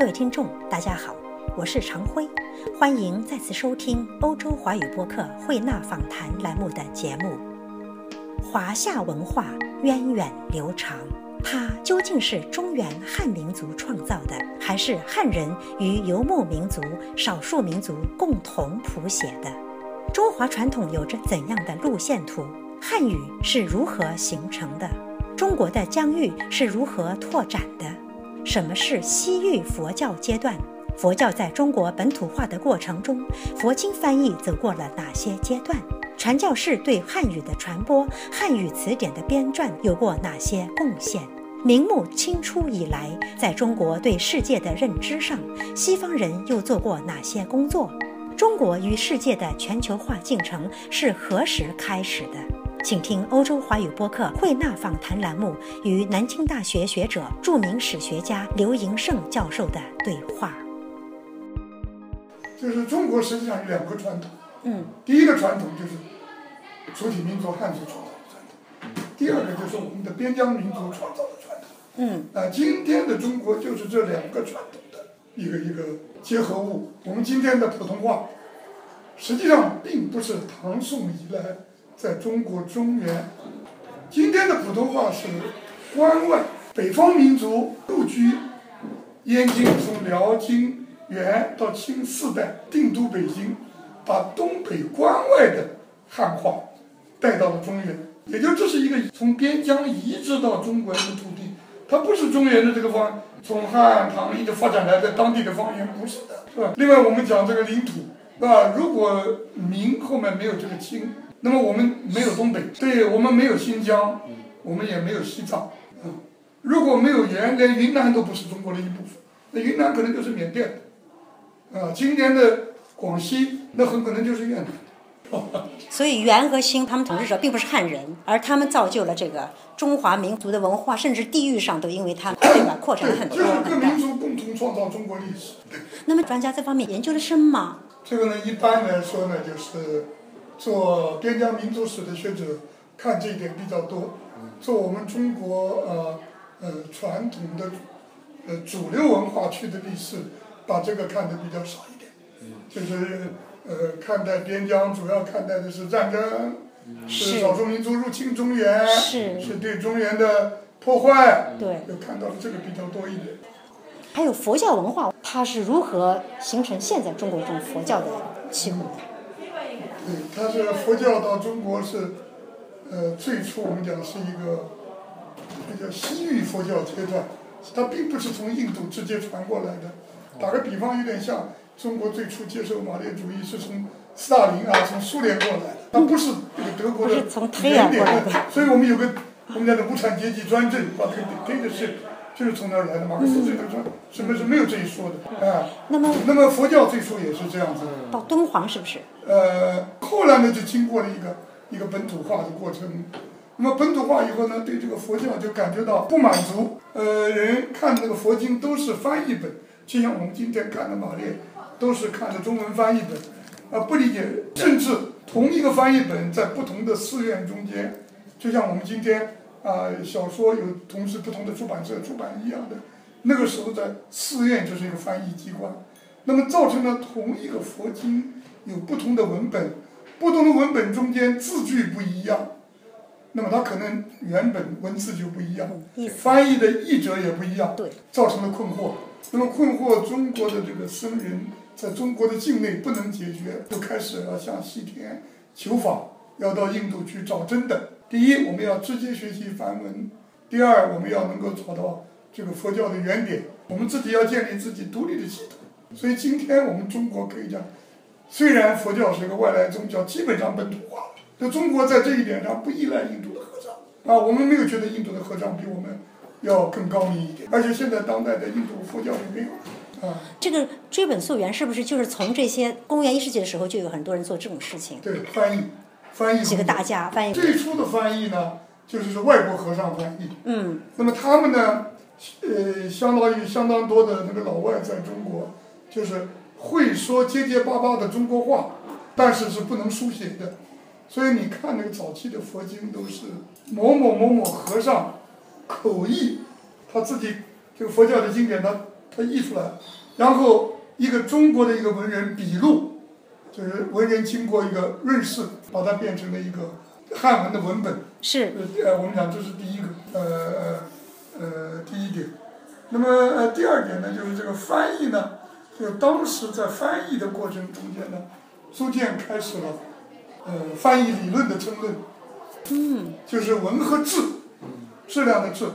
各位听众，大家好，我是常辉，欢迎再次收听欧洲华语播客慧纳访谈栏目的节目。华夏文化源远流长，它究竟是中原汉民族创造的，还是汉人与游牧民族、少数民族共同谱写的？中华传统有着怎样的路线图？汉语是如何形成的？中国的疆域是如何拓展的？什么是西域佛教阶段？佛教在中国本土化的过程中，佛经翻译走过了哪些阶段？传教士对汉语的传播、汉语词典的编撰有过哪些贡献？明末清初以来，在中国对世界的认知上，西方人又做过哪些工作？中国与世界的全球化进程是何时开始的？请听欧洲华语播客慧纳访谈栏目与南京大学学者、著名史学家刘迎胜教授的对话。就是中国实际上有两个传统，嗯，第一个传统就是主体民族汉族创造的传统，第二个就是我们的边疆民族创造的传统。嗯，那，今天的中国就是这两个传统的一个一个结合物。我们今天的普通话，实际上并不是唐宋以来。在中国中原，今天的普通话是关外北方民族入居燕京，从辽、金、元到清四代定都北京，把东北关外的汉话带到了中原，也就这是一个从边疆移植到中国的土地，它不是中原的这个方，从汉唐一直发展来的当地的方言，不是的，是吧？另外我们讲这个领土，是吧？如果明后面没有这个清。那么我们没有东北，对我们没有新疆，我们也没有西藏，嗯，如果没有元，连云南都不是中国的一部分，那云南可能就是缅甸的，啊，今天的广西那很可能就是越南。所以元和清他们统治者并不是汉人，而他们造就了这个中华民族的文化，甚至地域上都因为他们对吧扩展了很多。就是各民族共同创造中国历史。那么专家这方面研究的深吗？这个呢，一般来说呢，就是。做边疆民族史的学者看这一点比较多，做我们中国呃呃传统的呃主流文化区的历史，把这个看得比较少一点，就是呃看待边疆主要看待的是战争，是少数民族入侵中原，是。对中原的破坏，就看到了这个比较多一点。还有佛教文化，它是如何形成现在中国这种佛教的气候？对，它是佛教到中国是，呃，最初我们讲是一个，那叫西域佛教阶段，它并不是从印度直接传过来的。打个比方，有点像中国最初接受马列主义是从斯大林啊，从苏联过来的，它不是这个德国的原点的。所以我们有个我们讲的无产阶级专政，把这个推的是。就是从那儿来的，马克思最初说什么是没有这一说的，啊，那么那么佛教最初也是这样子。到敦煌是不是？呃，后来呢就经过了一个一个本土化的过程，那么本土化以后呢，对这个佛教就感觉到不满足，呃，人看这个佛经都是翻译本，就像我们今天看的马列，都是看的中文翻译本，啊，不理解，甚至同一个翻译本在不同的寺院中间，就像我们今天。啊，小说有同时不同的出版社出版一样的，那个时候在寺院就是一个翻译机关，那么造成了同一个佛经有不同的文本，不同的文本中间字句不一样，那么它可能原本文字就不一样，翻译的译者也不一样，造成了困惑。那么困惑中国的这个僧人在中国的境内不能解决，就开始要向西天求法，要到印度去找真的。第一，我们要直接学习梵文；第二，我们要能够找到这个佛教的原点。我们自己要建立自己独立的系统。所以，今天我们中国可以讲，虽然佛教是一个外来宗教，基本上本土化了。就中国在这一点上不依赖印度的和尚啊，我们没有觉得印度的和尚比我们要更高明一点。而且现在当代的印度佛教也没有啊。这个追本溯源，是不是就是从这些公元一世纪的时候就有很多人做这种事情？对，翻译。翻译几个大家翻译。最初的翻译呢，就是是外国和尚翻译。嗯。那么他们呢，呃，相当于相当多的那个老外在中国，就是会说结结巴巴的中国话，但是是不能书写的。所以你看那个早期的佛经都是某某某某和尚口译，他自己这个佛教的经典，他他译出来，然后一个中国的一个文人笔录，就是文人经过一个润饰，把它变成了一个汉文的文本。是呃，我们讲这是第一个，呃呃呃，第一点。那么呃，第二点呢，就是这个翻译呢，就当时在翻译的过程中间呢，逐渐开始了，呃，翻译理论的争论。嗯，就是文和质，质量的质。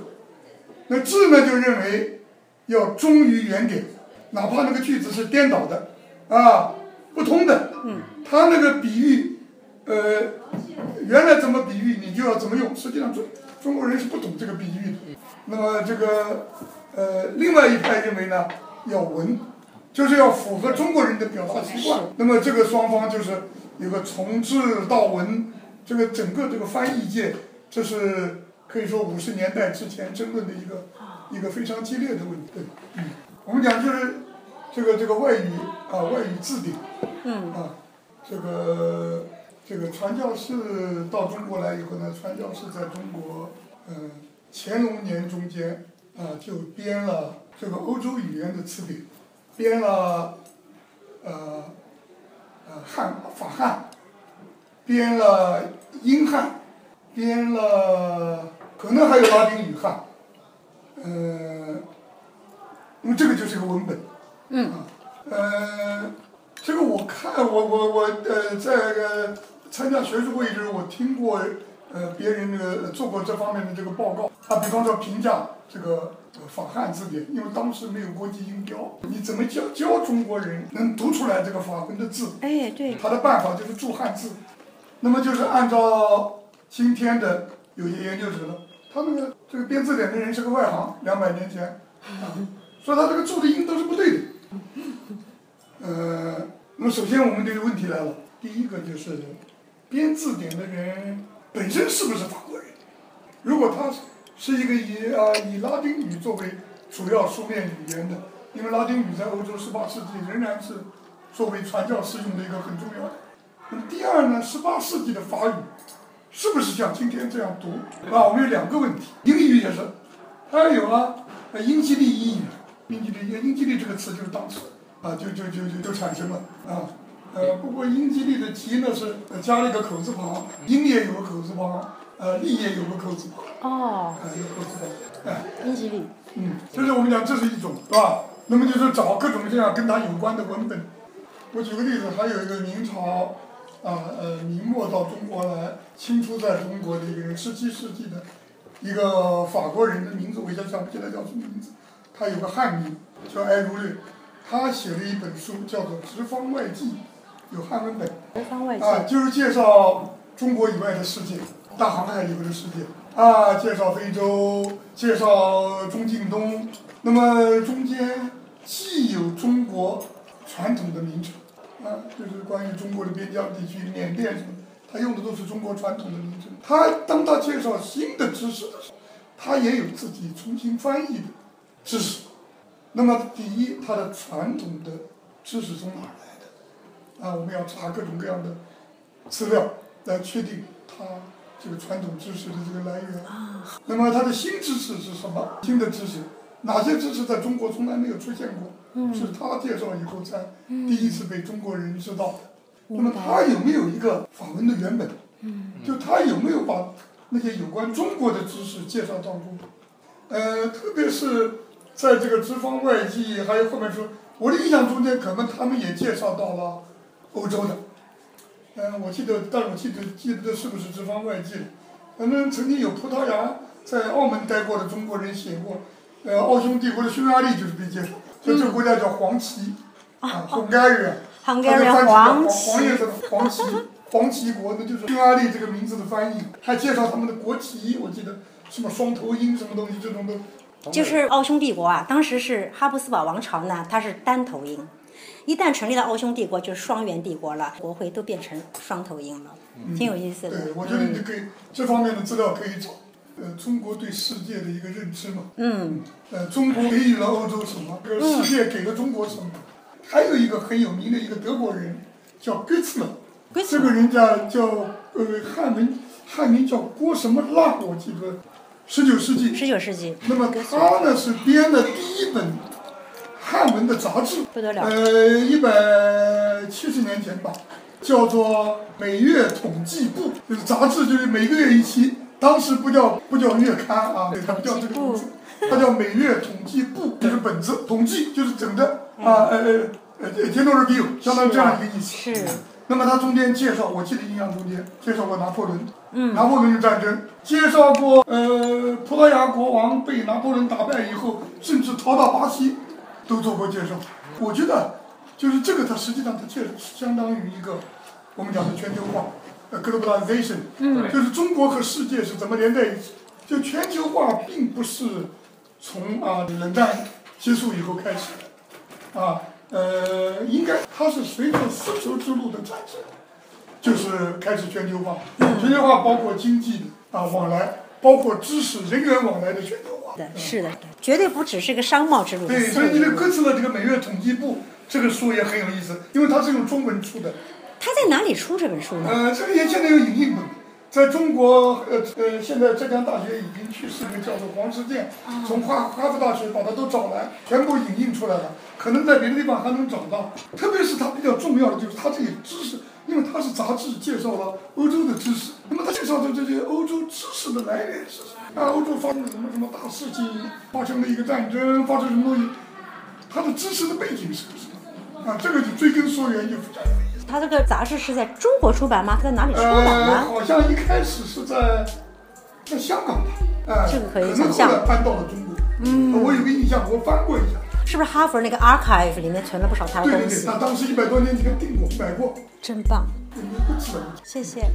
那质呢，就认为要忠于原点，哪怕那个句子是颠倒的，啊，不通的。嗯。他那个比喻，呃，原来怎么比喻，你就要怎么用。实际上中中国人是不懂这个比喻的。那么这个，呃，另外一派认为呢，要文，就是要符合中国人的表达习惯。那么这个双方就是有个从字到文。这个整个这个翻译界，这是可以说五十年代之前争论的一个一个非常激烈的问题。对，嗯，我们讲就是这个这个外语啊，外语字典，嗯，啊，这个这个传教士到中国来以后呢，传教士在中国，嗯，乾隆年中间啊，就编了这个欧洲语言的词典，编了呃呃汉法汉。编了英汉，编了可能还有拉丁语汉，呃，那么这个就是一个文本，嗯，啊，呃，这个我看我我我呃在呃参加学术会议的时候，我听过呃别人那个做过这方面的这个报告，啊，比方说评价这个法汉字典，因为当时没有国际音标，你怎么教教中国人能读出来这个法文的字？哎，对，他的办法就是注汉字。那么就是按照今天的有些研究者了，他那个这个编字典的人是个外行，两百年前，啊，说他这个注的音都是不对的。呃，那么首先我们这个问题来了，第一个就是编字典的人本身是不是法国人？如果他是一个以啊以拉丁语作为主要书面语言的，因为拉丁语在欧洲十八世纪仍然是作为传教士用的一个很重要的。那么第二呢，十八世纪的法语是不是像今天这样读？啊，我们有两个问题，英语也是，还有啊，英吉利英语，英吉利英吉利这个词就是当时啊，就就就就就产生了啊，呃，不过英吉利的吉呢是加了一个口字旁，英也有个口字旁，呃，利也有个口字旁，哦，啊，有口字旁，哎，英吉利，嗯，就是我们讲这是一种，是吧？那么就是找各种这样跟它有关的文本。我举个例子，还有一个明朝。啊，呃，明末到中国来，清初在中国的一个人，十七世纪的一个法国人的名字，我一下想不起来叫什么名字。他有个汉名叫埃如略，他写了一本书叫做《直方外记》，有汉文本。直方外记。啊，就是介绍中国以外的世界，大航海以后的世界。啊，介绍非洲，介绍中近东。那么中间既有中国传统的名称。啊，就是关于中国的边疆地区，缅甸什么，他用的都是中国传统的名称。他当他介绍新的知识的时候，他也有自己重新翻译的知识。那么，第一，他的传统的知识从哪儿来的？啊，我们要查各种各样的资料来确定他这个传统知识的这个来源。那么，他的新知识是什么？新的知识，哪些知识在中国从来没有出现过？是他介绍以后才第一次被中国人知道的。那么他有没有一个法文的原本？就他有没有把那些有关中国的知识介绍当中？呃，特别是在这个直方外记，还有后面说，我的印象中间可能他们也介绍到了欧洲的。嗯，我记得，但我记得记得是不是直方外记？反正曾经有葡萄牙在澳门待过的中国人写过，呃，奥匈帝国的匈牙利就是被介绍。就这个国家叫黄旗，啊，Hungary，它就翻黄黄颜色的黄旗，黄旗国，那就是匈牙利这个名字的翻译，还介绍他们的国旗，我记得什么双头鹰什么东西这种的。就是奥匈帝国啊，当时是哈布斯堡王朝呢，它是单头鹰，一旦成立了奥匈帝国，就是双元帝国了，国徽都变成双头鹰了，挺有意思的。对，我觉得你可以这方面的资料可以找。呃，中国对世界的一个认知嘛。嗯。呃，中国给予了欧洲什么？这个世界给了中国什么？还有一个很有名的一个德国人，叫格茨勒。这个人家叫呃汉文汉名叫郭什么浪，我记得，十九世纪。十九世纪。那么他呢是编的第一本汉文的杂志，不得了呃，一百七十年前吧，叫做《每月统计部》，就是杂志，就是每个月一期。当时不叫不叫月刊啊，对它不叫这个名字，它叫《每月统计部》，就是本子，统计就是整的啊，呃呃呃，general review，相当于这样一个意思。是。那么他中间介绍，我记得印象中间介绍过拿破仑，嗯，拿破仑的战争，介绍过呃葡萄牙国王被拿破仑打败以后，甚至逃到巴西，都做过介绍。我觉得就是这个，它实际上它介相当于一个我们讲的全球化，呃，globalization，嗯，就是中国和世界是怎么连在一起。就全球化并不是从啊冷战结束以后开始的，啊。呃，应该它是随着丝绸之路的产生，就是开始全球化。全球化包括经济的啊往来，包括知识人员往来的全球化。的，是的，绝对不只是个商贸之路。对，所以你的歌词的这个每月统计部这个书也很有意思，因为它是用中文出的。它在哪里出这本书呢？呃，这个也现在有影印本。在中国，呃呃，现在浙江大学已经去世的叫做黄世健，从哈哈佛大学把他都找来，全部引印出来了。可能在别的地方还能找到。特别是他比较重要的就是他这些知识，因为他是杂志介绍了欧洲的知识。那么他介绍的这些欧洲知识的来源是什么？啊，欧洲发生了什么什么大事情？发生了一个战争，发生什么东西？它的知识的背景是什么？啊，这个就追根溯源就非常。他这个杂志是在中国出版吗？在哪里出版呢？好像一开始是在在香港吧，哎，这个可以想象。搬到了中国。嗯，我有个印象，我翻过一下。是不是哈佛那个 archive 里面存了不少他的东西？对对对，那当时一百多年前订过买过。真棒。谢谢。